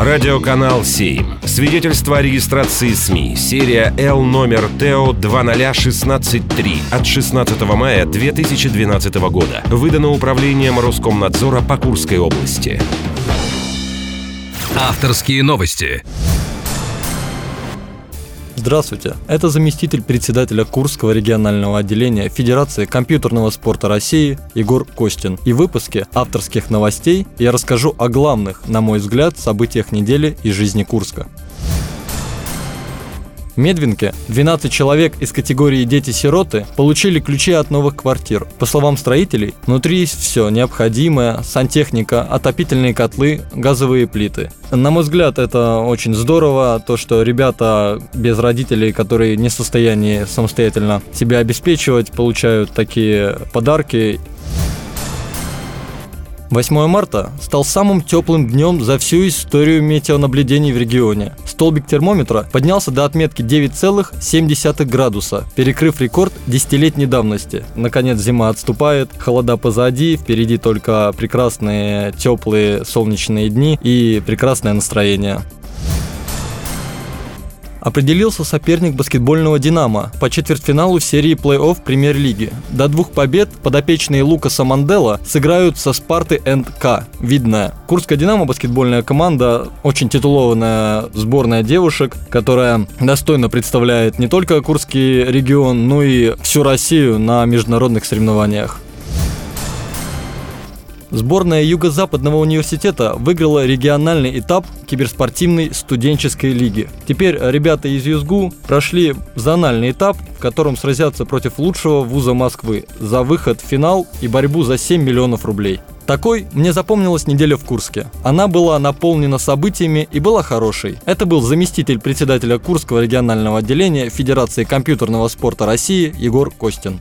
Радиоканал 7. Свидетельство о регистрации СМИ. Серия Л номер ТО 20163 от 16 мая 2012 года. Выдано управлением Роскомнадзора по Курской области. Авторские новости. Здравствуйте, это заместитель председателя Курского регионального отделения Федерации компьютерного спорта России Егор Костин. И в выпуске авторских новостей я расскажу о главных, на мой взгляд, событиях недели из жизни Курска. Медвинке 12 человек из категории «Дети-сироты» получили ключи от новых квартир. По словам строителей, внутри есть все необходимое, сантехника, отопительные котлы, газовые плиты. На мой взгляд, это очень здорово, то, что ребята без родителей, которые не в состоянии самостоятельно себя обеспечивать, получают такие подарки. 8 марта стал самым теплым днем за всю историю метеонаблюдений в регионе. Столбик термометра поднялся до отметки 9,7 градуса, перекрыв рекорд десятилетней давности. Наконец зима отступает, холода позади, впереди только прекрасные теплые солнечные дни и прекрасное настроение. Определился соперник баскетбольного «Динамо» по четвертьфиналу серии плей-офф премьер-лиги. До двух побед подопечные Лукаса Мандела сыграют со Спарты НК. Видно, Курская «Динамо» баскетбольная команда, очень титулованная сборная девушек, которая достойно представляет не только Курский регион, но и всю Россию на международных соревнованиях. Сборная Юго-Западного университета выиграла региональный этап киберспортивной студенческой лиги. Теперь ребята из ЮСГУ прошли зональный этап, в котором сразятся против лучшего вуза Москвы за выход в финал и борьбу за 7 миллионов рублей. Такой мне запомнилась неделя в Курске. Она была наполнена событиями и была хорошей. Это был заместитель председателя Курского регионального отделения Федерации компьютерного спорта России Егор Костин.